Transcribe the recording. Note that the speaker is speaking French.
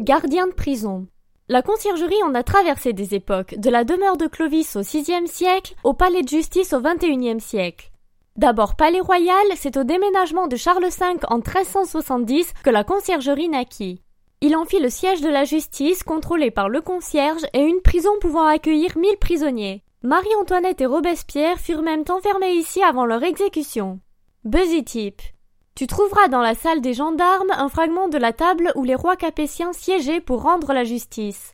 Gardien de prison. La conciergerie en a traversé des époques, de la demeure de Clovis au VIe siècle au palais de justice au XXIe siècle. D'abord palais royal, c'est au déménagement de Charles V en 1370 que la conciergerie naquit. Il en fit le siège de la justice, contrôlé par le concierge, et une prison pouvant accueillir mille prisonniers. Marie-Antoinette et Robespierre furent même enfermés ici avant leur exécution. Busy Tip. Tu trouveras dans la salle des gendarmes un fragment de la table où les rois capétiens siégeaient pour rendre la justice.